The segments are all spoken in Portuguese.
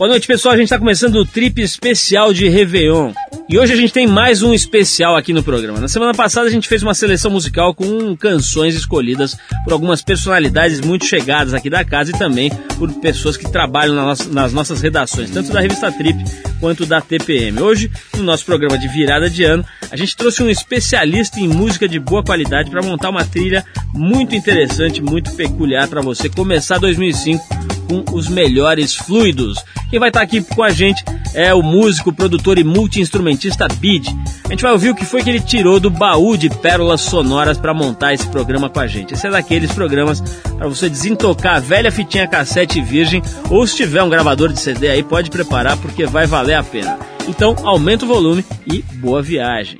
Boa noite, pessoal. A gente está começando o trip especial de Réveillon. E hoje a gente tem mais um especial aqui no programa. Na semana passada a gente fez uma seleção musical com canções escolhidas por algumas personalidades muito chegadas aqui da casa e também por pessoas que trabalham nas nossas redações, tanto da revista Trip quanto da TPM. Hoje, no nosso programa de virada de ano, a gente trouxe um especialista em música de boa qualidade para montar uma trilha muito interessante, muito peculiar para você começar 2005 com os melhores fluidos. Quem vai estar aqui com a gente é o músico, produtor e multi-instrumentista Bid. A gente vai ouvir o que foi que ele tirou do baú de pérolas sonoras para montar esse programa com a gente. Esse é daqueles programas para você desentocar a velha fitinha cassete virgem ou se tiver um gravador de CD aí, pode preparar porque vai valer a pena. Então, aumenta o volume e boa viagem.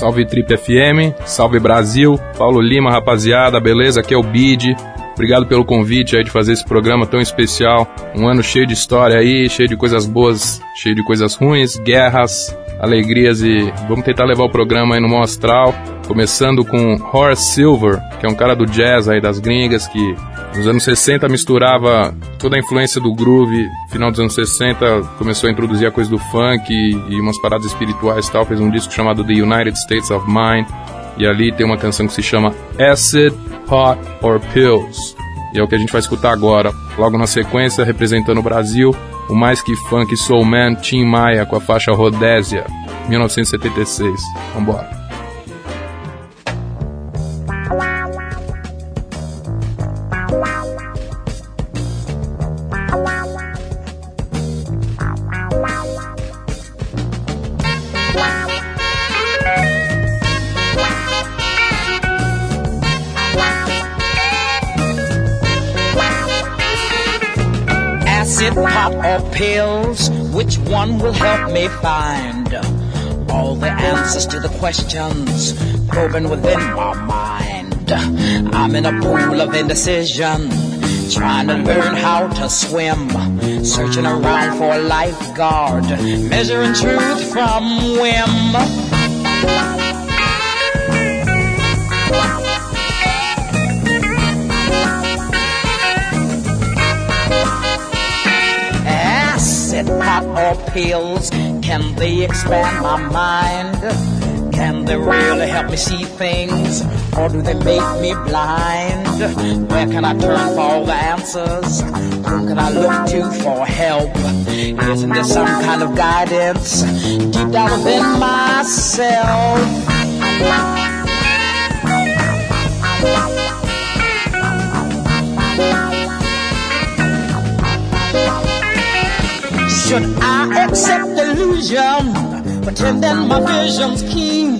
Salve Trip FM, salve Brasil, Paulo Lima, rapaziada, beleza? Aqui é o Bid. Obrigado pelo convite aí de fazer esse programa tão especial. Um ano cheio de história aí, cheio de coisas boas, cheio de coisas ruins, guerras, alegrias e vamos tentar levar o programa aí no maior. Começando com Horace Silver, que é um cara do jazz aí das gringas que nos anos 60 misturava toda a influência do groove, final dos anos 60 começou a introduzir a coisa do funk e, e umas paradas espirituais e tal, fez um disco chamado The United States of Mind, e ali tem uma canção que se chama Acid, Pot or Pills. E é o que a gente vai escutar agora. Logo na sequência, representando o Brasil, o mais que funk soul man Tim Maia com a faixa Rodésia, 1976. Vambora. Questions probing within my mind? I'm in a pool of indecision, trying to learn how to swim, searching around for a lifeguard, measuring truth from whim. Acid pop, or pills? Can they expand my mind? Can they really help me see things? Or do they make me blind? Where can I turn for all the answers? Who can I look to for help? Isn't there some kind of guidance deep down within myself? Should I accept delusion, pretending my vision's keen,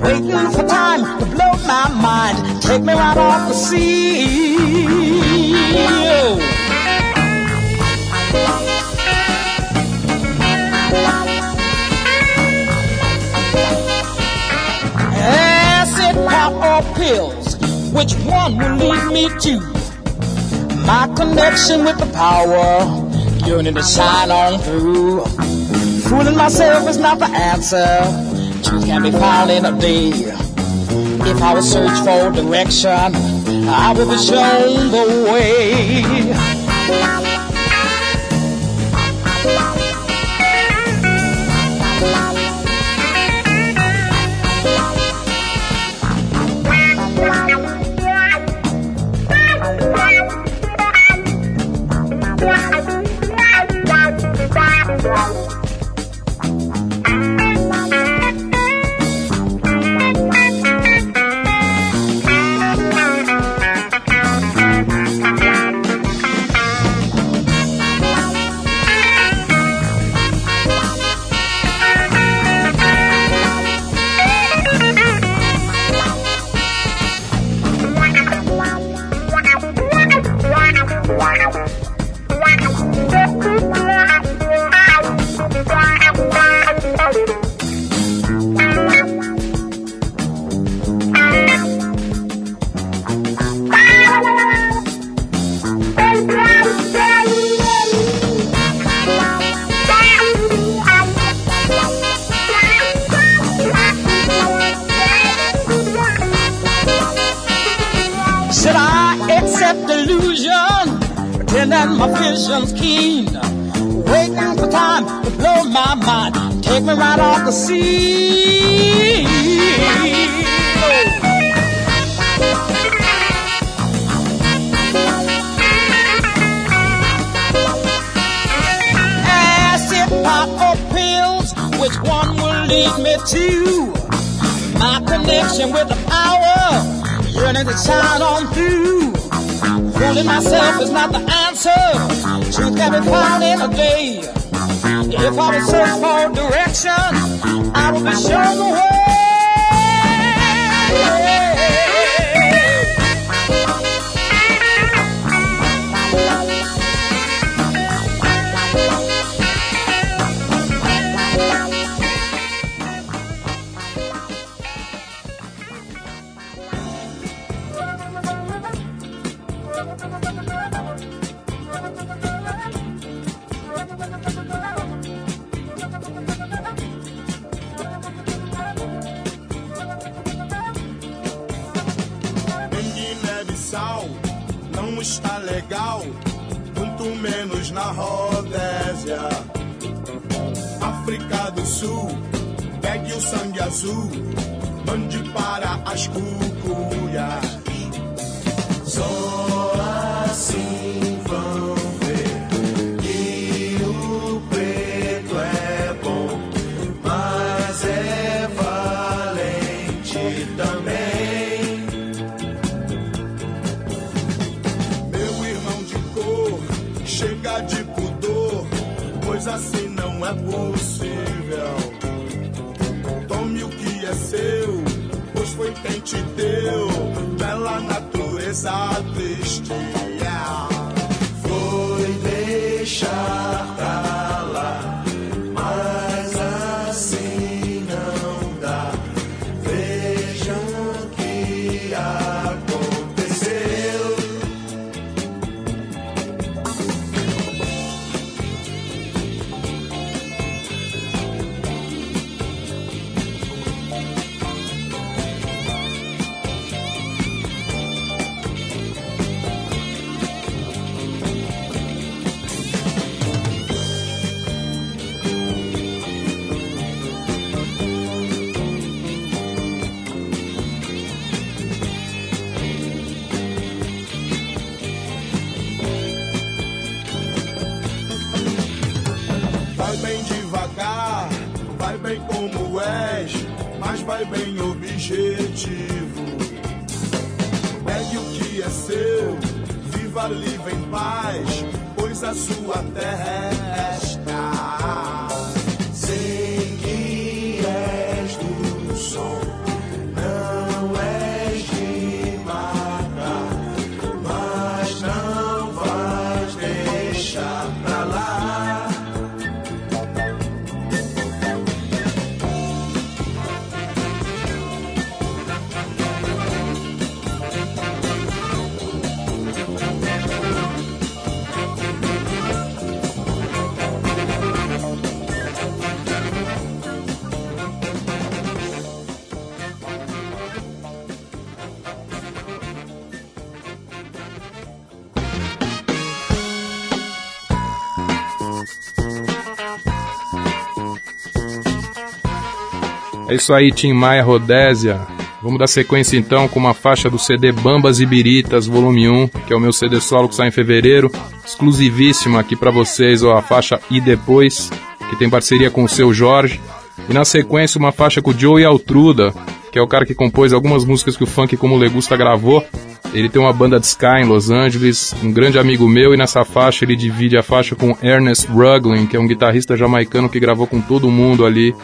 waiting for time to blow my mind, take me right off the sea? Acid, pop, or pills, which one will lead me to my connection with the power? yearning to shine on through. Fooling myself is not the answer. Truth can be found in a day. If I will search for direction, I will be shown the way. A day. If I was search for direction, I would be the menos na Rodésia. África do Sul, pegue o sangue azul, mande para as cucuias. Só possível. Tome o que é seu, pois foi quem te deu, bela natureza triste. yeah. Foi deixar vai bem objetivo. Pegue o que é seu, viva livre em paz, pois a sua terra é esta. Sei É isso aí, Tim Maia Rodésia. Vamos dar sequência então com uma faixa do CD Bambas e Biritas, volume 1, que é o meu CD solo que sai em fevereiro. Exclusivíssimo aqui para vocês, ó, a faixa E Depois, que tem parceria com o seu Jorge. E na sequência uma faixa com o Joey Altruda, que é o cara que compôs algumas músicas que o Funk Como Legusta gravou. Ele tem uma banda de ska em Los Angeles, um grande amigo meu, e nessa faixa ele divide a faixa com Ernest Ruglin, que é um guitarrista jamaicano que gravou com todo mundo ali.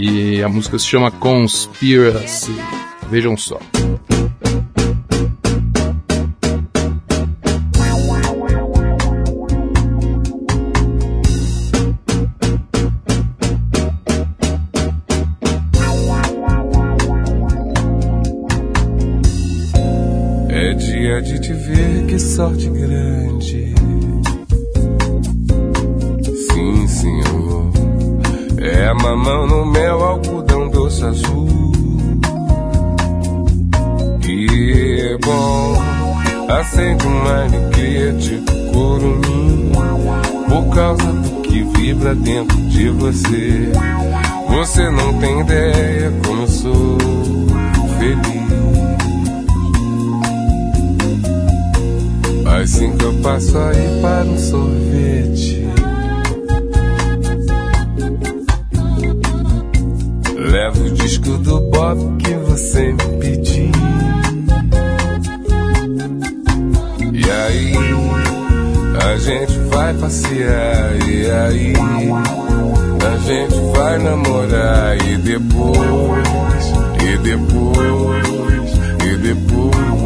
E a música se chama Conspiracy. Vejam só. É dia de te ver, que sorte grande. Sim, senhor. É mamão no azul. Que bom, acende uma alegria, te por mim, por causa do que vibra dentro de você. Você não tem ideia como eu sou feliz. Assim que eu passo aí para um sorvete. Levo o disco do Bob que você me pediu. E aí, a gente vai passear. E aí, a gente vai namorar. E depois, e depois, e depois.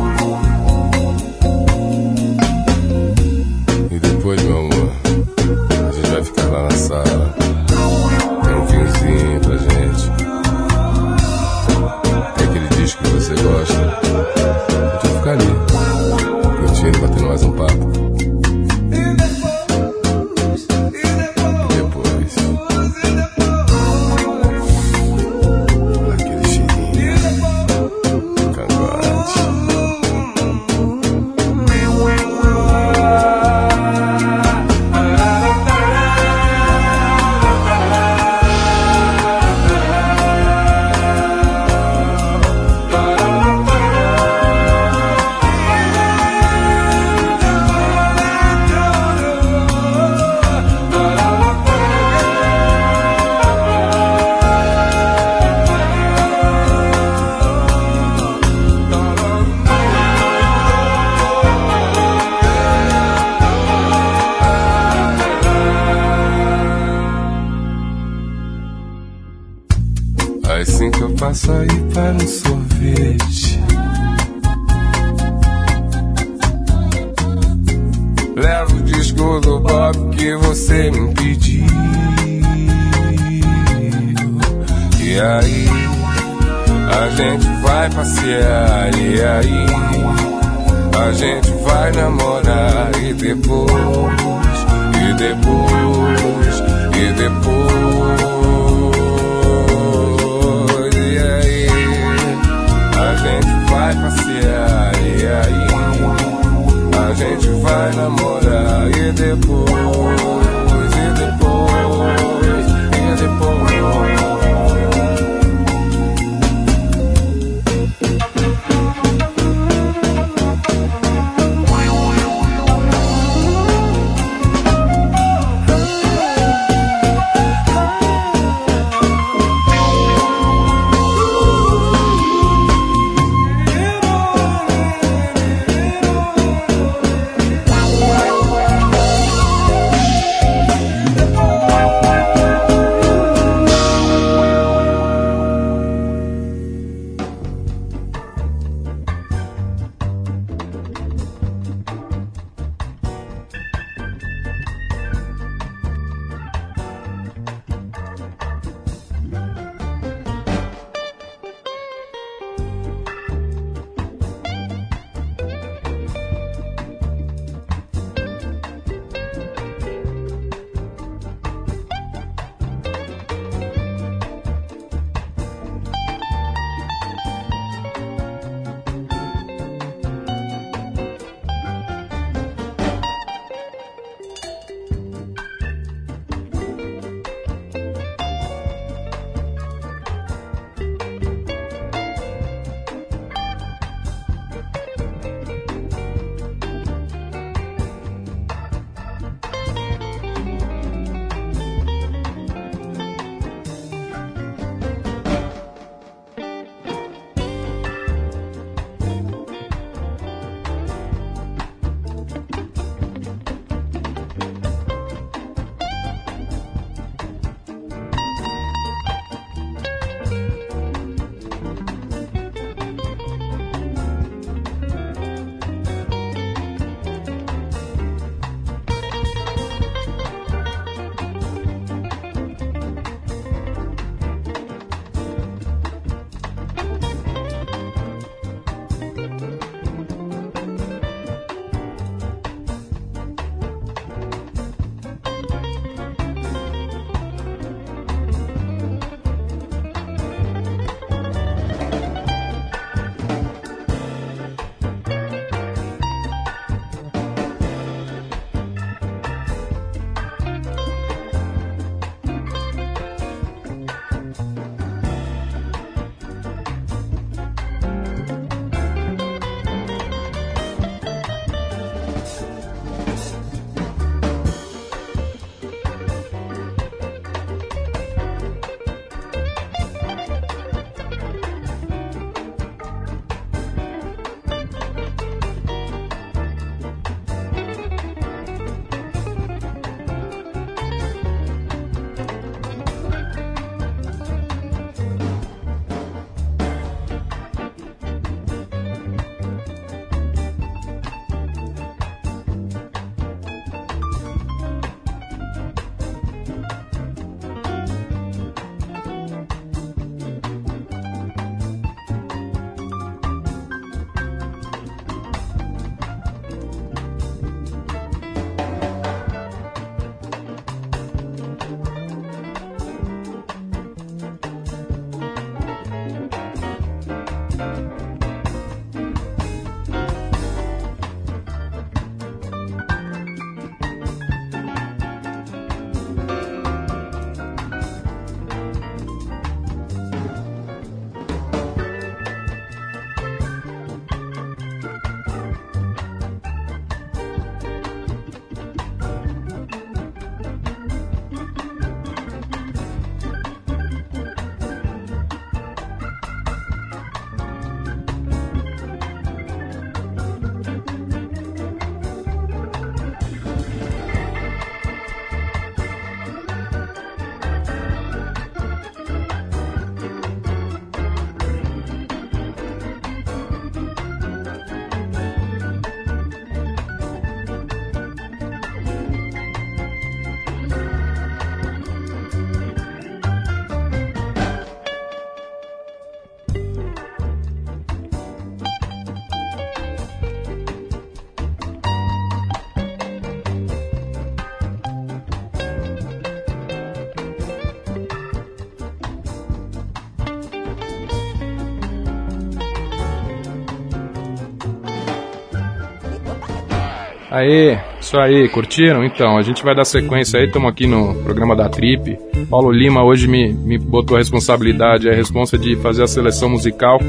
Aê, isso aí, curtiram? Então, a gente vai dar sequência aí, estamos aqui no programa da Trip. Paulo Lima hoje me, me botou a responsabilidade, a responsa de fazer a seleção musical.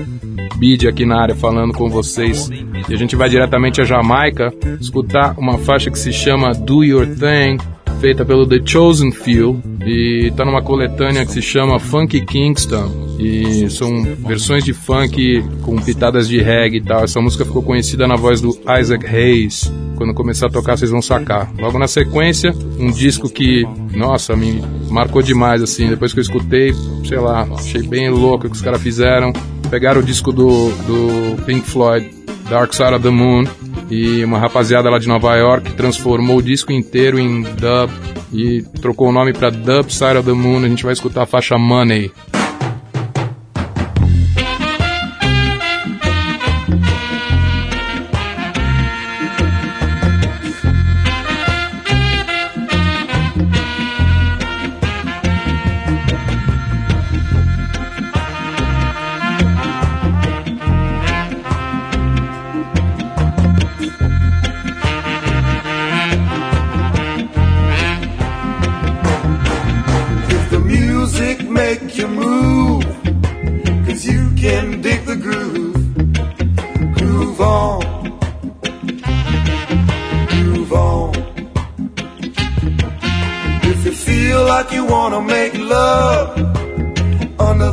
Bid aqui na área falando com vocês. E a gente vai diretamente à Jamaica escutar uma faixa que se chama Do Your Thing, feita pelo The Chosen Few e tá numa coletânea que se chama Funky Kingston e são versões de funk com pitadas de reggae e tal. Essa música ficou conhecida na voz do Isaac Hayes. Quando começar a tocar, vocês vão sacar. Logo na sequência, um disco que, nossa, me marcou demais assim. Depois que eu escutei, sei lá, achei bem louco o que os caras fizeram. Pegaram o disco do, do Pink Floyd, Dark Side of the Moon, e uma rapaziada lá de Nova York transformou o disco inteiro em dub e trocou o nome para Dub Side of the Moon. A gente vai escutar a faixa Money.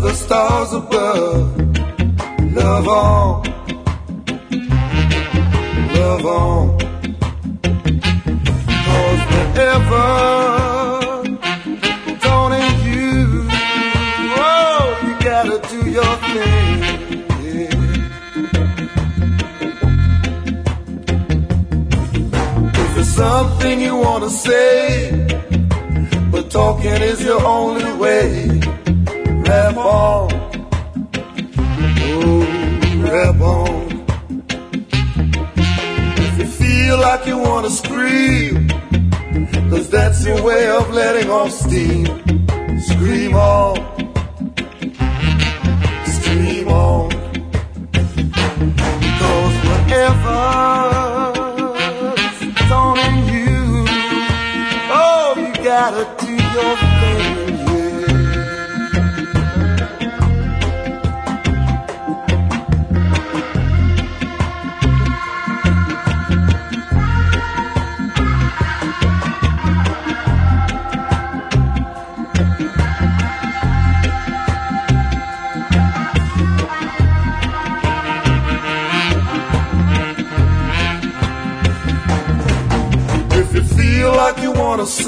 the stars above. Love on, love on. Cause whenever Dawn and you, oh, you gotta do your thing. If something you wanna say, but talking is your only way répond, oh, répond. If you feel like you want to scream, cause that's your way of letting off steam, scream on, scream on. Because whatever's on you, oh, you gotta do your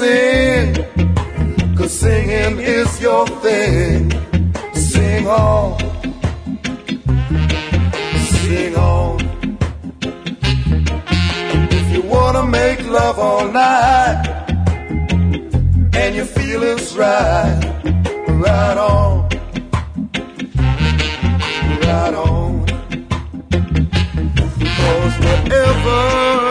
sing, cause singing is your thing. Sing on, sing on. If you wanna make love all night, and your feelings right, right on, right on. Cause whatever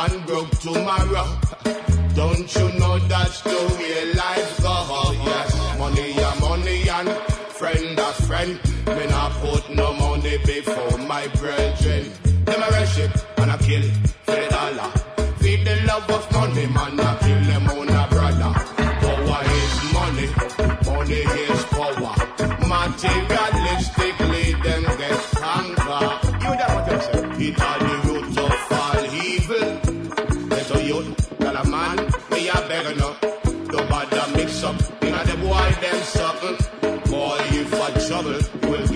and broke tomorrow. Don't you know that's the way life go? Yes, money ya money and friend a friend. Me not put no money before my brethren. Them a worship and a kill for the dollar. Feed the love of money, man, a kill them own a brother. Power is money, money is power. Materialistically,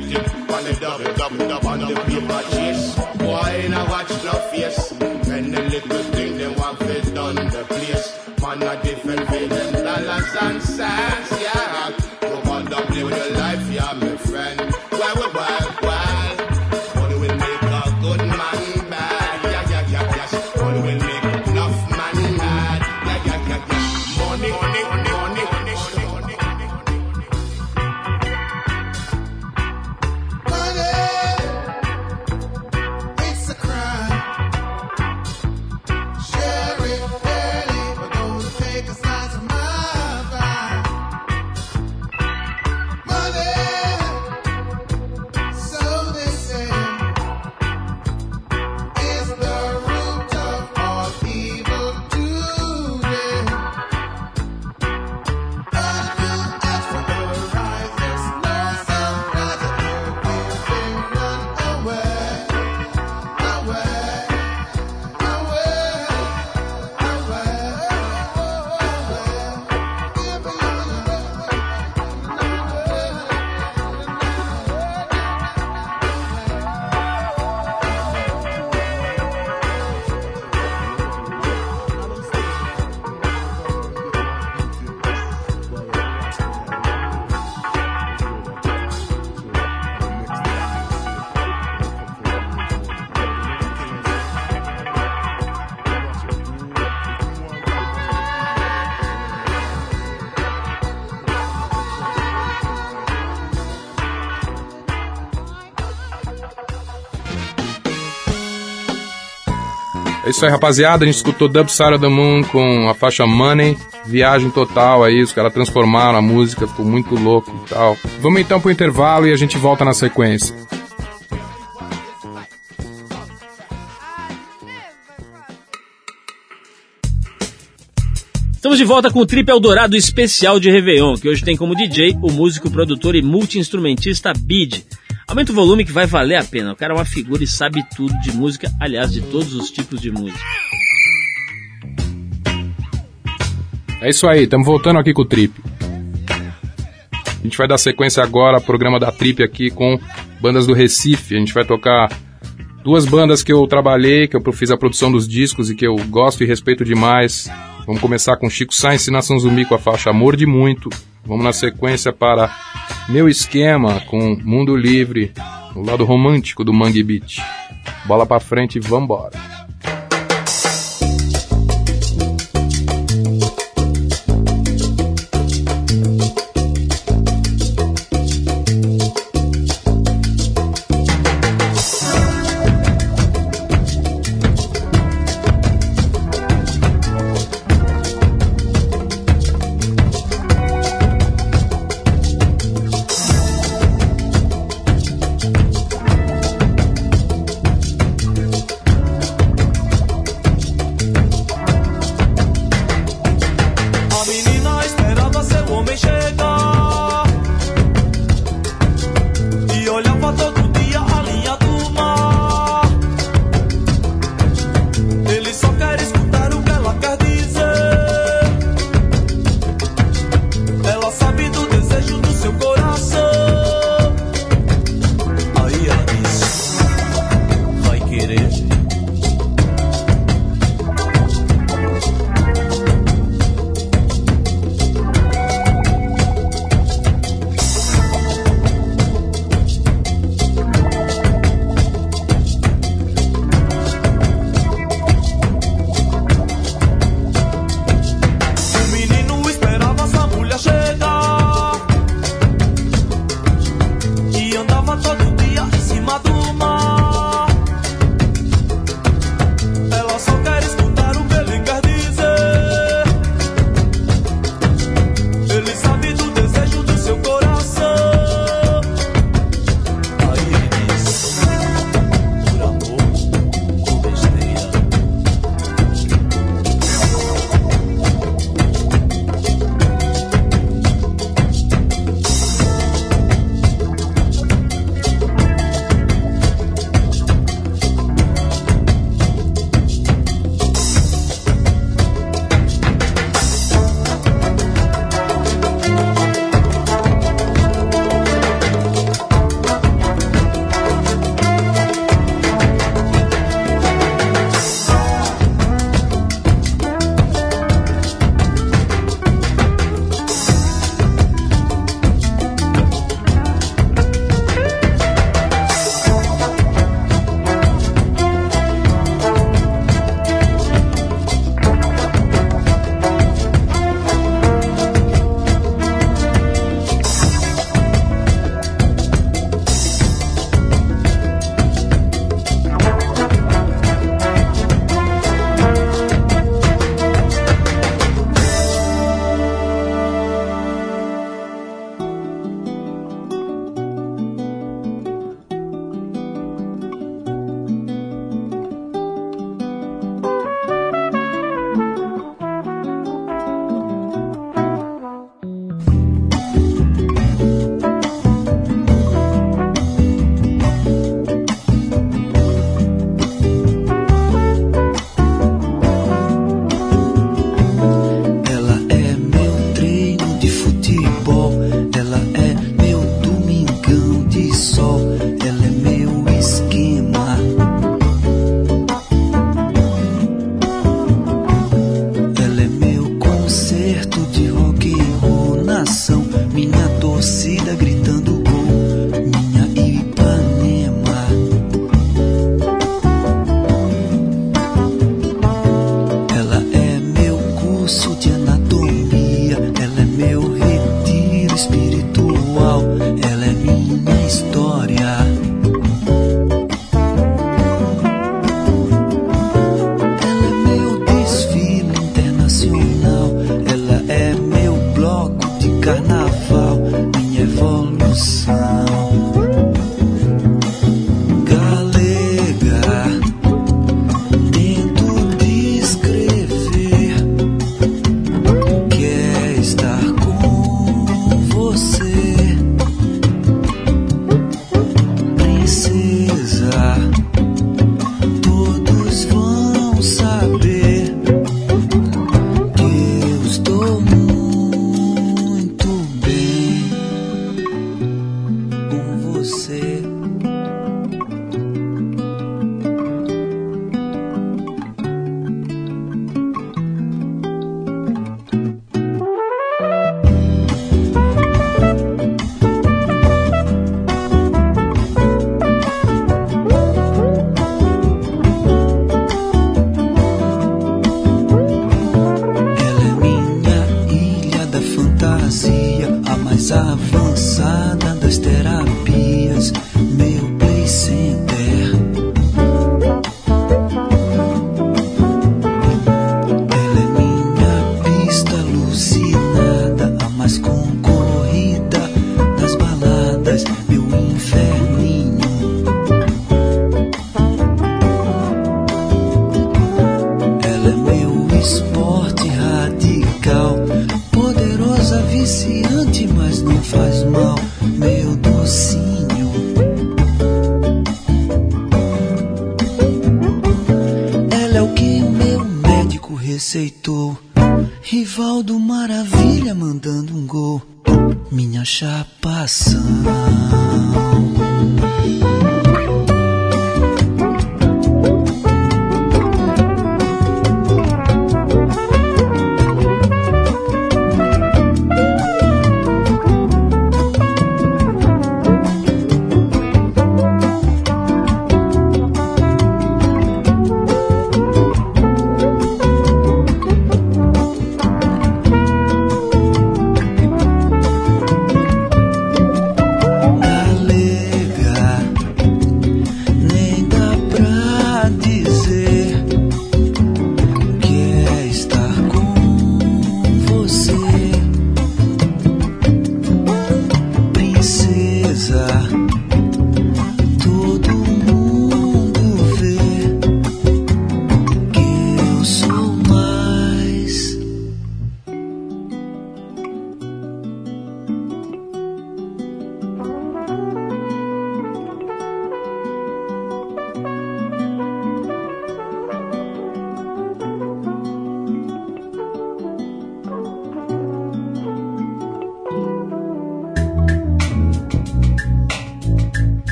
get it on the double, double, double, on the paper chase. Boy, now watch no face. And the little thing they want fit done the place. Man, a different way than dollars and cents, yeah. Isso aí, rapaziada. A gente escutou Dub Side of the Moon com a faixa Money. Viagem total aí, os caras transformaram a música, ficou muito louco e tal. Vamos então pro intervalo e a gente volta na sequência. Estamos de volta com o Trip Eldorado especial de Réveillon, que hoje tem como DJ o músico, produtor e multi-instrumentista Bid. Aumenta o volume que vai valer a pena. O cara é uma figura e sabe tudo de música, aliás, de todos os tipos de música. É isso aí, estamos voltando aqui com o Trip. A gente vai dar sequência agora ao programa da Trip aqui com bandas do Recife. A gente vai tocar duas bandas que eu trabalhei, que eu fiz a produção dos discos e que eu gosto e respeito demais. Vamos começar com Chico Sainz e Nação Zumbi com a faixa Amor de Muito. Vamos na sequência para Meu Esquema com Mundo Livre, o lado romântico do Mangue Beat. Bola pra frente e vambora.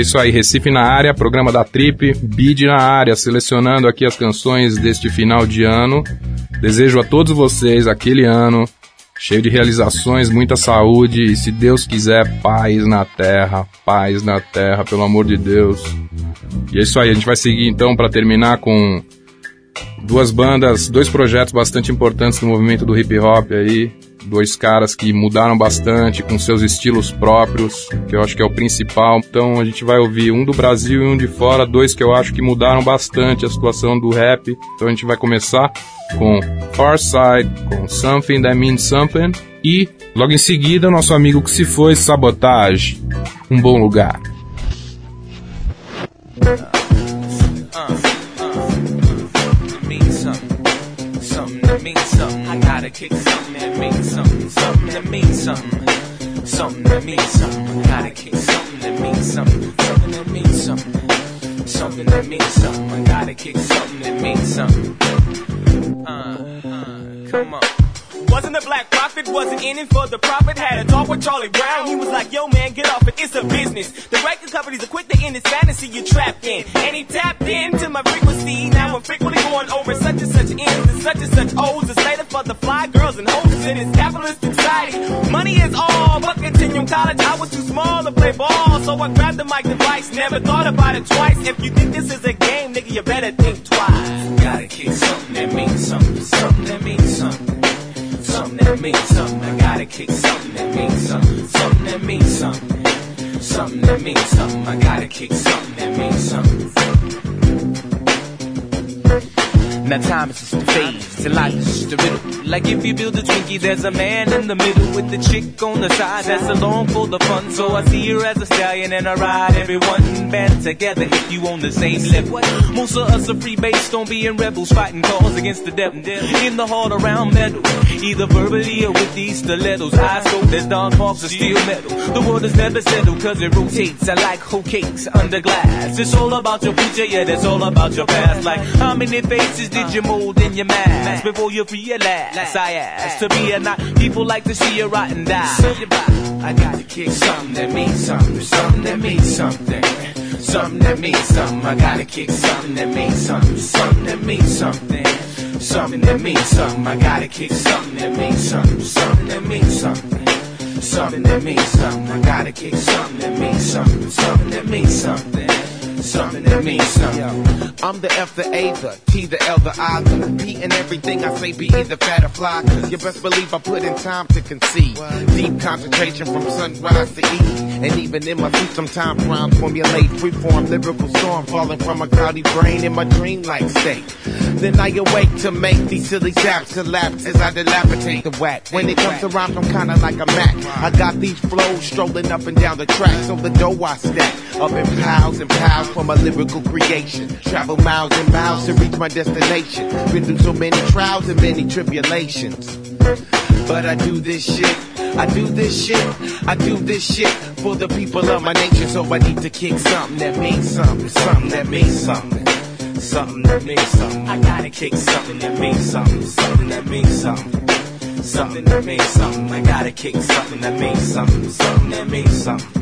É isso aí, Recife na área, programa da Trip, Bid na área, selecionando aqui as canções deste final de ano. Desejo a todos vocês aquele ano cheio de realizações, muita saúde e, se Deus quiser, paz na terra, paz na terra, pelo amor de Deus. E é isso aí, a gente vai seguir então para terminar com duas bandas, dois projetos bastante importantes no movimento do hip hop aí, dois caras que mudaram bastante com seus estilos próprios, que eu acho que é o principal. Então a gente vai ouvir um do Brasil e um de fora, dois que eu acho que mudaram bastante a situação do rap. Então a gente vai começar com Far Side, com Something That Means Something e logo em seguida nosso amigo que se foi, Sabotage, um bom lugar. Gotta kick something that means something. Something that means something. Something that means something. Gotta kick something that means something. Something that means something. Something that means something. Gotta kick something that means something. Uh, uh, come on. Wasn't a black prophet, wasn't in it for the profit. Had a talk with Charlie Brown, he was like, yo man, get off it, it's a business. The record companies are quick to end this fantasy you're trapped in. And he tapped into my frequency, now I'm frequently going over such and such ends and such and such O's. It's later for the fly girls and hoes in this capitalist society. Money is all, but continuum college, I was too small to play ball. So I grabbed the mic device, never thought about it twice. If you think this is a game, nigga, you better think twice. Gotta kick something that means something, something that means something. That means something. I gotta kick something that means something. Something that means something. Something that means something. I gotta kick something that means something. Now time is just a phase, and life is just a riddle. Like if you build a Twinkie, there's a man in the middle with the chick on the side that's along for the fun. So I see her as a stallion and I ride everyone band together if you on the same level. Most of us are free based on being rebels, fighting cause against the devil. In the hard around metal, either verbally or with these stilettos. Eyes cold as Don Parks of steel metal. The world is never settled cause it rotates. I like whole cakes under glass. It's all about your future, yeah, that's all about your past. Like how many faces did you mold in your mask before you realize I asked to be a not? People like to see you rot and die. I gotta kick something that means something, something that means something. Something that means something. I gotta kick something that means something, something that means something. Something that means something. I gotta kick something that means something, something that means something. Something that means something. I gotta kick something that means something, something that means something. Something that means something. I'm the F, the A, the T, the L, the I, the P, and everything I say be either fat or fly. Cause you best believe I put in time to conceive. Deep concentration from sunrise to eve. And even in my sleep, sometimes rhymes formulate. Freeform lyrical storm falling from a cloudy brain in my dreamlike state. Then I awake to make these silly zaps collapse as I dilapidate the whack. When it comes to rhymes, I'm kinda like a Mac. I got these flows strolling up and down the track, so the dough I stack up in piles and piles for my lyrical creation. Travel miles and miles to reach my destination. Been through so many trials and many tribulations. But I do this shit. I do this shit. I do this shit for the people of my nation. So I need to kick something that means something. Something that means something. Something that means something. I gotta kick something that means something. Something that means something. Something that means something. I gotta kick something that means something. Something that means something.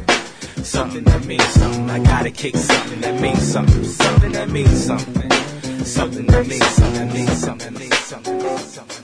Something that means something. I gotta kick something that means something. Something that means something. Something that means something. Means something. Means something. Means something.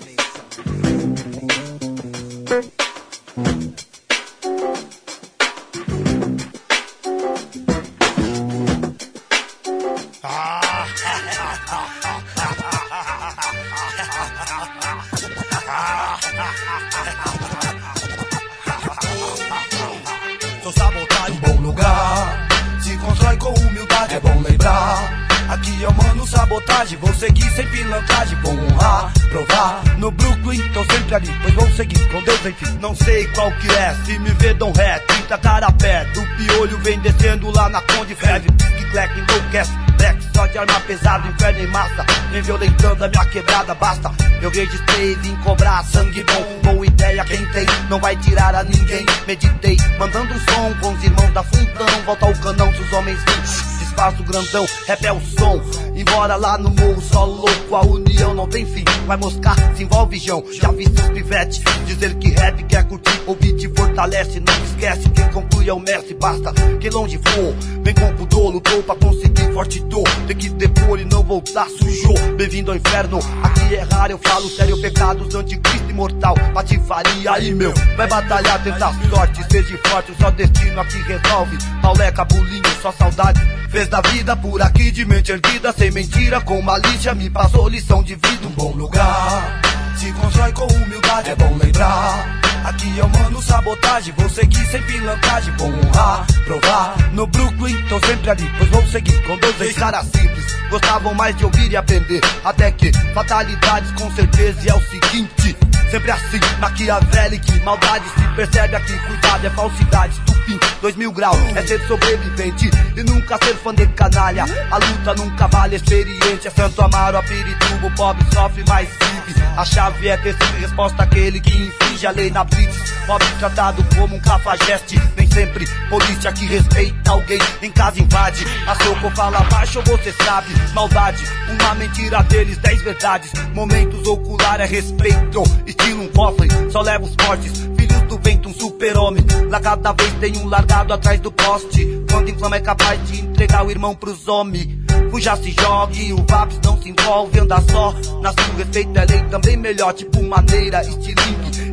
Pois vou seguir com Deus, enfim. Não sei qual que é, se me vê, dão ré, 30 cara perto. O piolho vem descendo lá na Conde Fred, que cleque enlouquece. Black só de arma pesada, inferno em massa. Vem violentando a minha quebrada, basta. Eu registrei, vim cobrar sangue bom. Boa ideia, quem tem, não vai tirar a ninguém. Meditei, mandando um som com os irmãos da fundão. Volta ao canão, se os homens vêm. Desfaço o grandão, rap é o som. Embora lá no morro, só louco, a união não tem fim. Vai moscar, se envolve, João. Já vi seus pivetes dizer que rap quer curtir. Ouvir te fortalece, não esquece. Quem conclui é o mestre, basta. Quem longe for, vem com pudor, lutou pra conseguir forte dor. Tem que depor e não voltar, sujou. Bem-vindo ao inferno, aqui é raro, eu falo sério. Pecados do anticristo imortal, patifaria aí, meu. Vai batalhar, tentar sorte, seja forte, o só destino aqui resolve. Pauleca, bulinho, só saudade. Fez da vida por aqui de mente erguida, sem mentira, com malícia, me passou lição de vida. Um bom lugar, se constrói com humildade, é bom lembrar. Aqui eu mando sabotagem, vou seguir sem pilantragem, vou honrar, provar. No Brooklyn, tô sempre ali, pois vou seguir com dois ex caras simples. Gostavam mais de ouvir e aprender, até que fatalidades com certeza e é o seguinte. Sempre assim, maquiavélico, maldade se percebe aqui, cuidado é falsidade, estupim, dois mil graus, é ser sobrevivente e nunca ser fã de canalha. A luta nunca vale experiente, é Santo Amaro, Apirituba, o pobre sofre, mas vive. A chave é ter sempre resposta àquele que infringe a lei na blitz. Pobre tratado como um cafajeste, nem sempre polícia que respeita alguém em casa invade. A soco fala baixo, você sabe, maldade, uma mentira deles, dez verdades. Momentos ocular é respeito, mochila, um cofre, só leva os fortes. Filhos do vento, um super-homem. Lá cada vez tem um largado atrás do poste. Quando inflama é capaz de entregar o irmão pros homens. Fuja se jogue, o VAPS não se envolve, anda só. Na sua respeito é lei também melhor, tipo maneira, estilingue.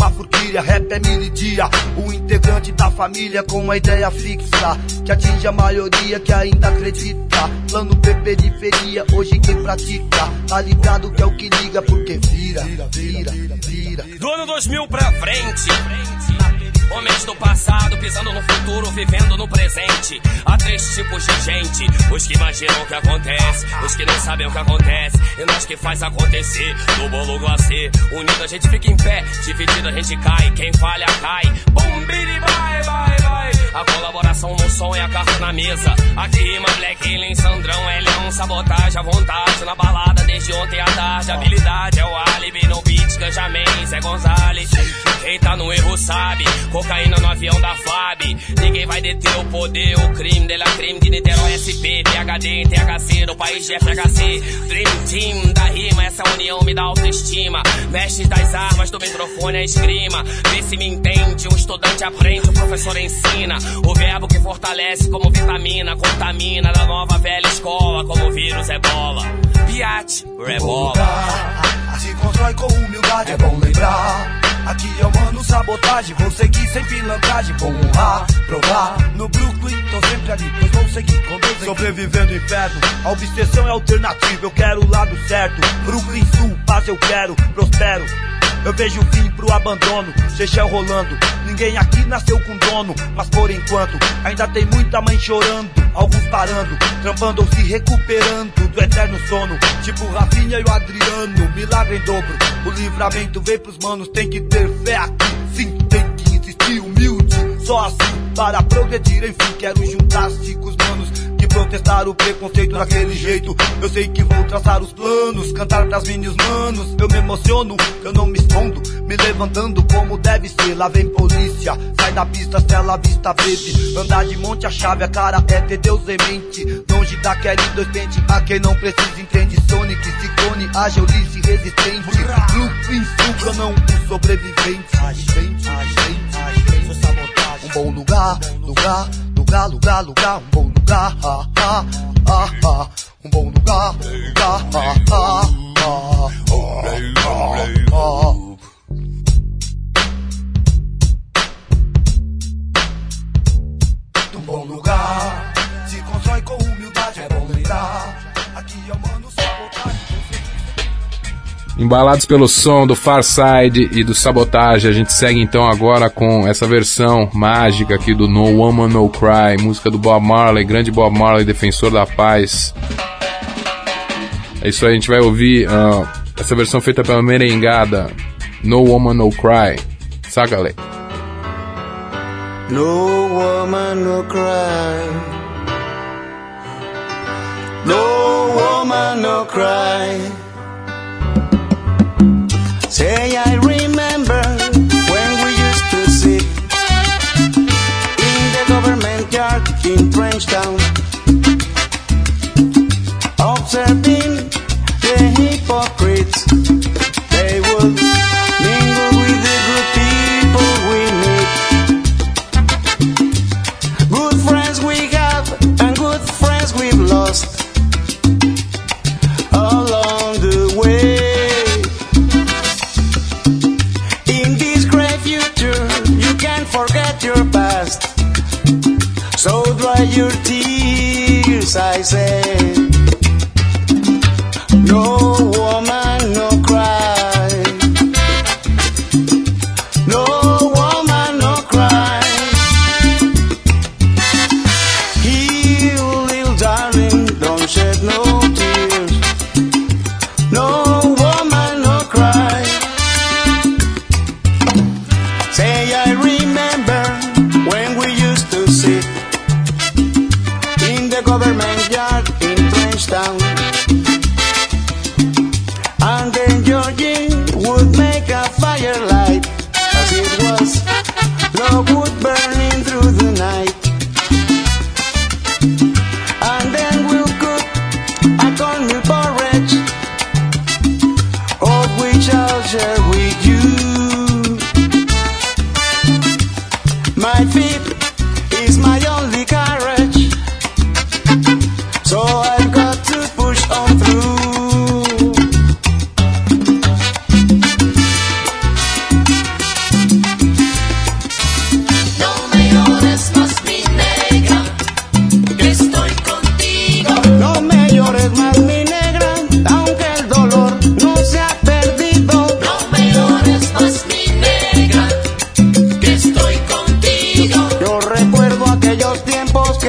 Uma furquilha, rap é mil e dia. O integrante da família com uma ideia fixa. Que atinge a maioria que ainda acredita. Plano P periferia, hoje quem pratica. Tá ligado que é o que liga, porque vira, vira, vira. Do ano 2000 pra frente. Homens do passado pisando no futuro, vivendo no presente. Há três tipos de gente: os que imaginam o que acontece, os que não sabem o que acontece, e nós que faz acontecer. Do bolo glacê, unido a gente fica em pé, dividido a gente cai. Quem falha cai. Bum, biri, vai, vai, vai. A colaboração no som é a carta na mesa. Aqui rima Black Alien, Sandrão, L1, sabotagem à vontade. Na balada desde ontem à tarde. Habilidade é o álibi, no beat, Ganjamin, Zé Gonzalez. Quem tá no erro sabe, cocaína no avião da FAB. Ninguém vai deter o poder, o crime dela crime de Niterói SP, PHD, THC, no país de FHC. Dream Team da rima, essa união me dá autoestima. Mestres das armas, do microfone a esgrima. Vê se me entende, um estudante aprende, o professor ensina. O verbo que fortalece como vitamina, contamina da nova velha escola, como vírus ebola. Piate, rebola. Se constrói com humildade, é bom lembrar. Aqui é o mano sabotagem, vou seguir sem pilantragem, vou honrar, provar. No Brooklyn, tô sempre ali, pois vou seguir com Deus. Sobrevivendo inferno, a obsessão é alternativa, eu quero o lado certo. Brooklyn Sul, paz eu quero, prospero. Eu vejo o fim pro abandono, Chechel rolando. Ninguém aqui nasceu com dono, mas por enquanto ainda tem muita mãe chorando, alguns parando, trampando ou se recuperando do eterno sono. Tipo Rafinha e o Adriano, milagre em dobro. O livramento vem pros manos, tem que ter fé aqui. Sim, tem que insistir humilde, só assim para progredir. Enfim, quero juntar-se com os manos que protestaram o preconceito daquele jeito. Eu sei que vou traçar os planos, cantar pras minhas manos. Eu me emociono, eu não me escondo, me levantando como deve ser. Lá vem polícia, sai da pista, cela vista baby. Andar de monte a chave, a cara é ter Deus em mente. Longe da Kelly, dois pente, a quem não precisa entende. Sonic, Ciclone, ágil, lice, resistente. Brooklyn, Sul, não um sobrevivente. Agente, agente, agente, sabotagem. Um bom lugar, lugar, lugar, lugar, lugar, um bom lugar, ah, ah, ah, ah. um bom lugar, lugar, ah, ah, ah, ah, ah, ah. Um Embalados pelo som do Far Side e do Sabotage, a gente segue então agora com essa versão mágica aqui do No Woman No Cry, música do Bob Marley, grande Bob Marley, defensor da paz. É isso aí, a gente vai ouvir ah, essa versão feita pela merengada No Woman No Cry. Saca, Lê? No woman no cry. No woman no cry. Say I remember when we used to sit in the government yard in Frenchtown, your tears, I say.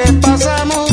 que pasamos.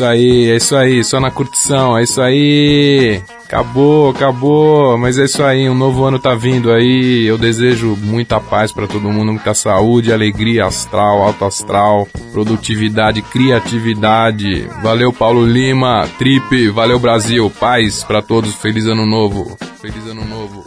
Isso aí, é isso aí, só na curtição, é isso aí. Acabou, acabou, mas é isso aí, um novo ano tá vindo aí. Eu desejo muita paz pra todo mundo, muita saúde, alegria astral, alto astral, produtividade, criatividade. Valeu Paulo Lima, Trip, valeu Brasil, paz pra todos, feliz ano novo. Feliz ano novo.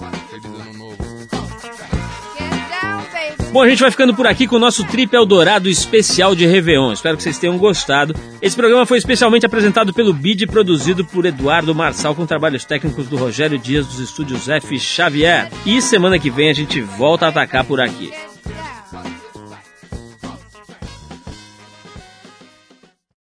Bom, a gente vai ficando por aqui com o nosso Trip Eldorado especial de Réveillon. Espero que vocês tenham gostado. Esse programa foi especialmente apresentado pelo BID e produzido por Eduardo Marçal com trabalhos técnicos do Rogério Dias dos estúdios F Xavier. E semana que vem a gente volta a atacar por aqui.